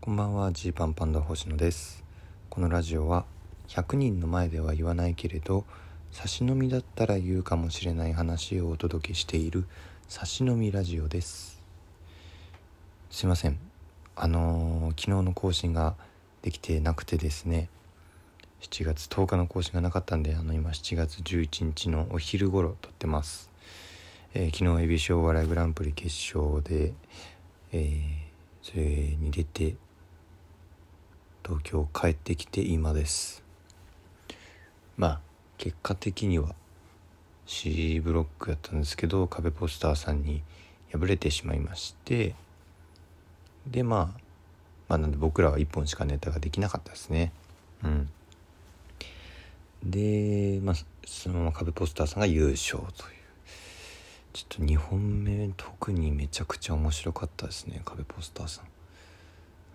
こんばんはジーパンパンダ星野です。このラジオは100人の前では言わないけれど差し飲みだったら言うかもしれない話をお届けしている差し飲みラジオです。すいません。あのー、昨日の更新ができてなくてですね7月10日の更新がなかったんであの今7月11日のお昼頃撮ってます、えー、昨日エビショー笑いグランプリ決勝で、えーそれに出て東京帰ってきて今です。まあ結果的には C ブロックやったんですけど壁ポスターさんに敗れてしまいましてでまあまあなんで僕らは1本しかネタができなかったですね。うん。でまあそのまま壁ポスターさんが優勝という。ちょっと2本目特にめちゃくちゃ面白かったですね壁ポスターさん。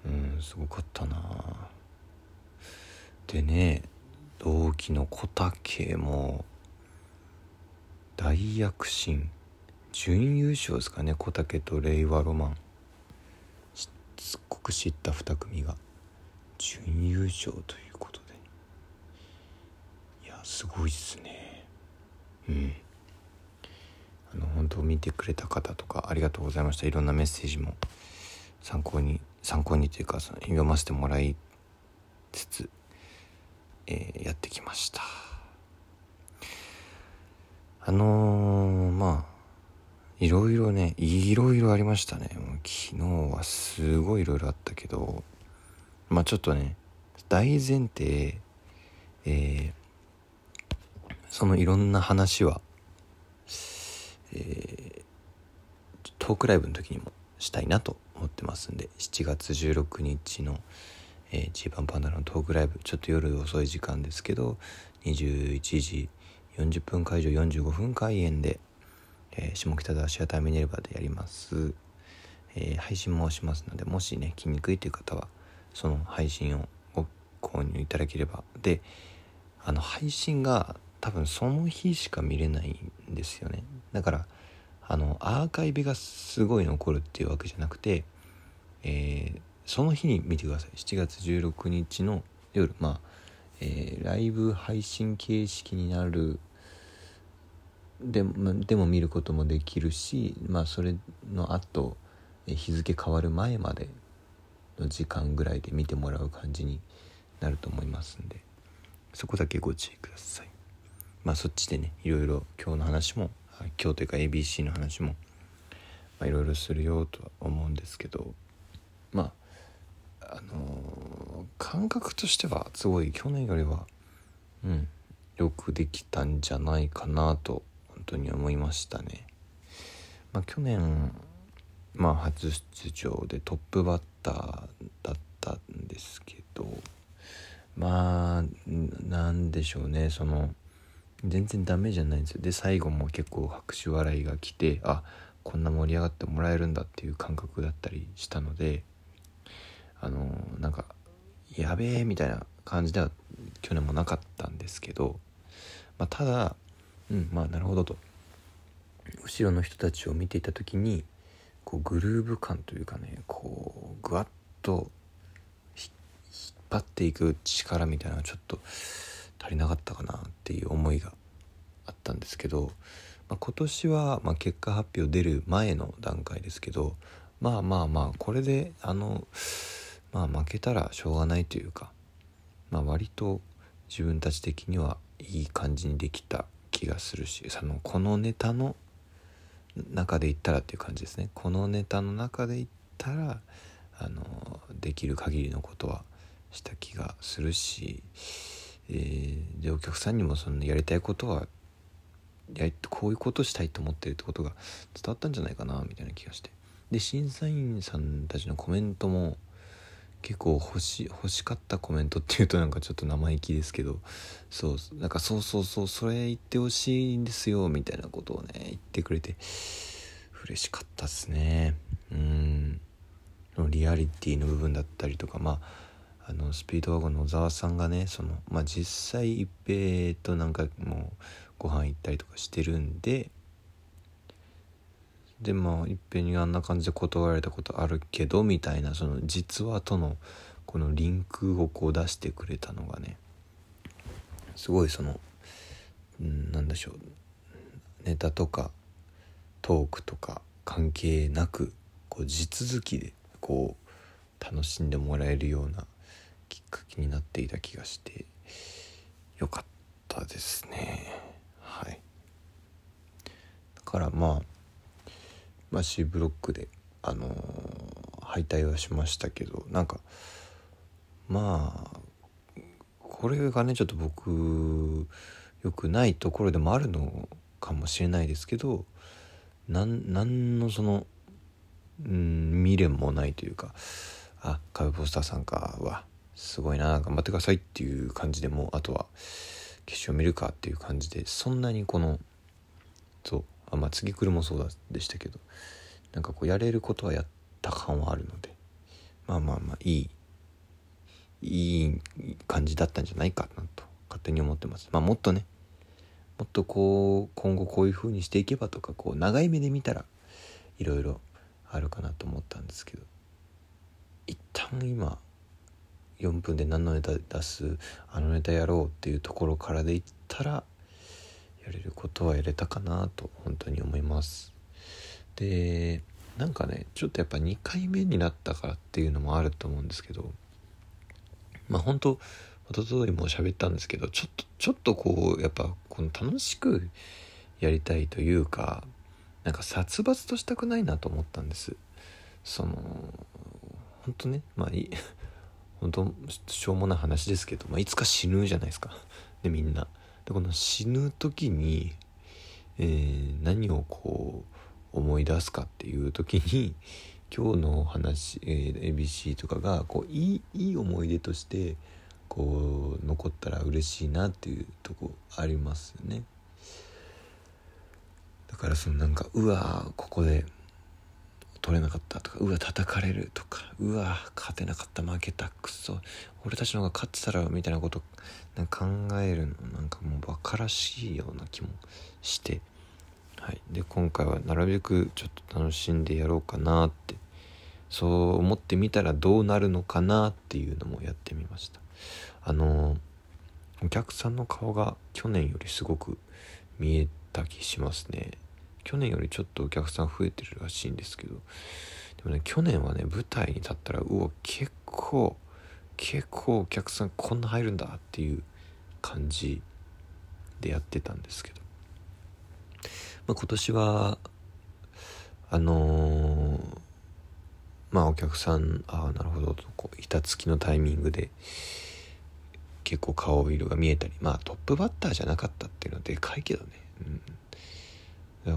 うんすごかったな。でね同期の小竹も大躍進。準優勝ですかね小竹と令和ロマン。すっごく知った2組が。準優勝ということで。いやすごいっすね。うん。あの本当見てくれた方とかありがとうございました。いろんなメッセージも参考に参考にというかその読ませてもらいつつ、えー、やってきました。あのー、まあいろいろねいろいろありましたね。もう昨日はすごいいろいろあったけどまあちょっとね大前提えー、そのいろんな話はえー、トークライブの時にもしたいなと思ってますんで7月16日の、えー、ジーパンパンダのトークライブちょっと夜遅い時間ですけど21時40分会場45分開演で、えー、下北沢シアターミネルバでやります、えー、配信もしますのでもしね来にくいという方はその配信をご購入いただければであの配信が多分その日しか見れないんですよね。だからあのアーカイブがすごい残るっていうわけじゃなくて、えー、その日に見てください。7月16日の夜。まあ、えー、ライブ配信形式になる。ででも見ることもできるしまあそれの後日付変わる前までの時間ぐらいで見てもらう感じになると思いますんで。そこだけご注意ください。まあそっちでねいろいろ今日の話も今日というか ABC の話もいろいろするよとは思うんですけどまああのー、感覚としてはすごい去年よりはうんよくできたんじゃないかなと本当に思いましたね。まあ、去年まあ初出場でトップバッターだったんですけどまあなんでしょうねその全然ダメじゃないんですよで最後も結構拍手笑いが来てあこんな盛り上がってもらえるんだっていう感覚だったりしたのであの、なんかやべえみたいな感じでは去年もなかったんですけど、まあ、ただうんまあなるほどと。後ろの人たちを見ていた時にこうグルーヴ感というかねこうぐわっと引っ張っていく力みたいなのがちょっと足りなかったかなっていう思いがあったんですけど、まあ、今年はま結果発表出る前の段階ですけどまあまあまあこれであのまあ負けたらしょうがないというか、まあ、割と自分たち的にはいい感じにできた気がするしそのこのネタの中で言ったらっていう感じですね。このネタの中で言ったらあのできる限りのことはした気がするしえー、でお客さんにもそのやりたいことはやこういうことしたいと思ってるってことが伝わったんじゃないかなみたいな気がして。で審査員さんたちのコメントも結構欲し欲しかったコメントっていうとなんかちょっと生意気ですけどそうなんかそうそうそうそれ言ってほしいんですよみたいなことをね言ってくれて嬉しかったっすね。うん。リアリティの部分だったりとかまああのスピードワゴンの小沢さんがねその、まあ、実際一平となんかもうご飯行ったりとかしてるんででまあいっぺんにあんな感じで断られたことあるけどみたいなその実話とのこのリンクをこう出してくれたのがねすごいその、うん、なんでしょうネタとかトークとか関係なくこう地続きでこう楽しんでもらえるようなきっかけになっていた気がしてよかったですね。はい。だからまあまあ C ブロックであのー、敗退はしましたけどなんかまあこれがねちょっと僕良くないところでもあるのかもしれないですけどなんのそのうん未練もないというかあカブポスターさんかはすごいな頑張ってくださいっていう感じでもうあとは決勝見るかっていう感じでそんなにこのそうあまあ次来るもそうでしたけどなんかこうやれることはやった感はあるのでまあまあまあいいいい感じだったんじゃないかなと勝手に思ってます。まあもっとねもっとこう今後こういう風にしていけばとかこう長い目で見たらいろいろあるかなと思ったんですけど一旦今4分で何のネタ出すあのネタやろうっていうところからでいったらやれることはやれたかなと本当に思います。でなんかねちょっとやっぱ2回目になったからっていうのもあると思うんですけどまあ本当一昨日も喋ったんですけどちょっとちょっとこうやっぱこの楽しくやりたいというかなんか殺伐としたくないなと思ったんです。その本当ねまあいい 本当しょうもない話ですけど、まあ、いつか死ぬじゃないですか。でみんな。でこの死ぬ時に、えー、何をこう思い出すかっていう時に 今日の話、えー、ABC とかがこういいいい思い出としてこう残ったら嬉しいなっていうとこありますよね。だからそのなんかうわここで取れなかったとかうわ叩かれるとかうわ勝てなかった負けたくそ俺たちの方が勝ってたらみたいなことなんか考えるのなんかもうバカらしいような気もして、はい、で今回はなるべくちょっと楽しんでやろうかなってそう思ってみたらどうなるのかなっていうのもやってみました。あのお客さんの顔が去年よりすごく見えた気しますね。去年よりちょっとお客さん増えてるらしいんですけどでもね去年はね舞台に立ったらうわ結構結構お客さんこんな入るんだっていう感じでやってたんですけど、まあ、今年はあのー、まあお客さんああなるほどとこう板付きのタイミングで結構顔色が見えたりまあトップバッターじゃなかったっていうのはでかいけどね。うん。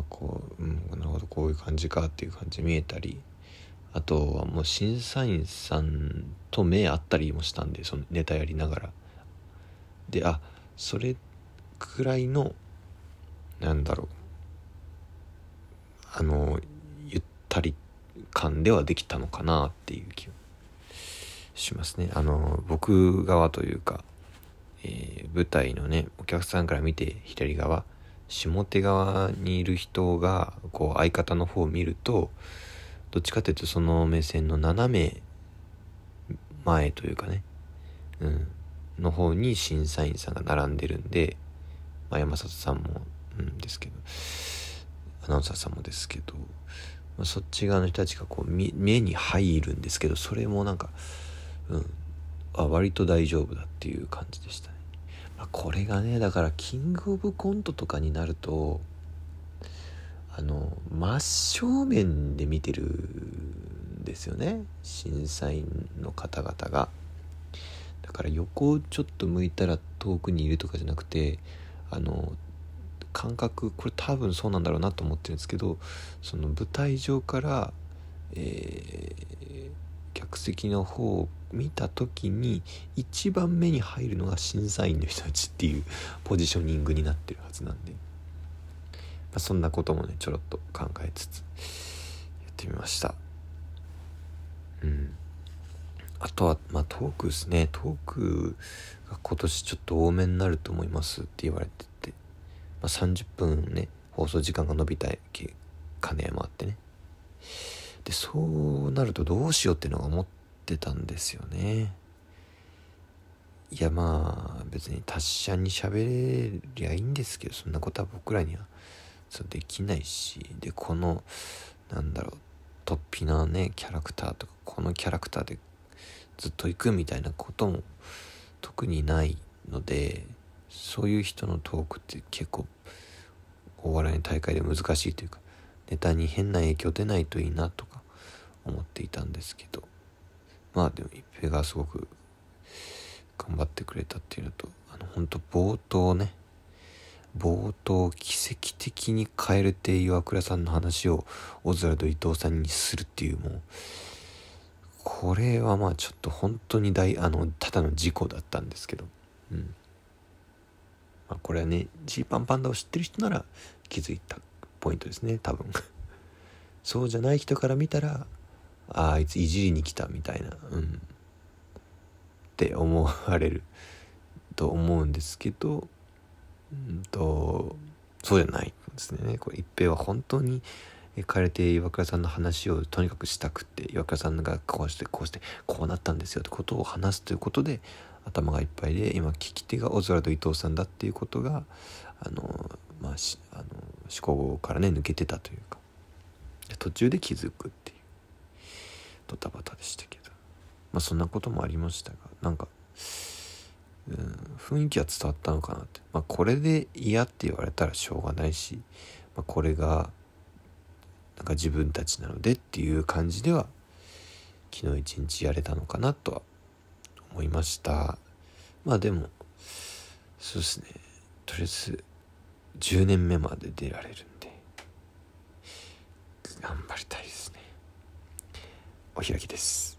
こう、うん、なるほどこういう感じかっていう感じ見えたりあとはもう審査員さんと目合ったりもしたんでそのネタやりながら。であそれくらいのなんだろう。あのゆったり感ではできたのかなっていう気がしますね。あの僕側というか、えー、舞台のねお客さんから見て左側下手側にいる人がこう相方の方を見るとどっちかというとその目線の斜め前というかね、うん、の方に審査員さんが並んでるんで、まあ、山里さんも、うんですけどアナウンサーさんもですけど、まあ、そっち側の人たちがこう目に入るんですけどそれもなんか、うん、あ割と大丈夫だっていう感じでしたね。これがねだからキングオブコントとかになるとあの真正面で見てるんですよね。審査員の方々が。だから横をちょっと向いたら遠くにいるとかじゃなくてあの感覚これ多分そうなんだろうなと思ってるんですけどその舞台上から、えー、客席の方を見た時に一番目に入るのが審査員の人たちっていうポジショニングになってるはずなんで、まあ、そんなこともねちょろっと考えつつやってみました。うん。あとはまあトークですね。トークが今年ちょっと多めになると思いますって言われてて、まあ、30分ね放送時間が伸びた金山あってね。でそうなるとどうしようっていうのが思ってたんですよね。いやまあ別に達者に喋れりゃいいんですけどそんなことは僕らにはそうできないしでこのなんだろう突飛なねキャラクターとかこのキャラクターでずっと行くみたいなことも特にないのでそういう人のトークって結構お笑いの大会で難しいというかネタに変な影響出ないといいなとか思っていたんですけどまあでも一平がすごく頑張ってくれたっていうのとあの本当冒頭ね冒頭奇跡的に蛙亭岩倉さんの話をオズワルド伊藤さんにするっていうもうこれはまあちょっと本当に大あのただの事故だったんですけどうん。まあこれはねジーパンパンダを知ってる人なら気づいたポイントですね多分。そうじゃない人から見たらああいついじりに来たみたいな。うん。って思われると思うんですけどうんとそうじゃないですね。これ一平は本当に彼て岩倉さんの話をとにかくしたくって岩倉さんがこうしてこうしてこうなったんですよってことを話すということで頭がいっぱいで今聞き手がオズワルド伊藤さんだっていうことがあのまああの思考からね抜けてたというか。途中で気づくっていう。ドタバタでしたけど。まあそんなこともありましたがなんかうん、雰囲気は伝わったのかなって、まあ、これで嫌って言われたらしょうがないし、まあ、これがなんか自分たちなのでっていう感じでは昨日一日やれたのかなとは思いました。まあでもそうですね。とりあえず10年目まで出られるんで頑張りたいですね。お開きです。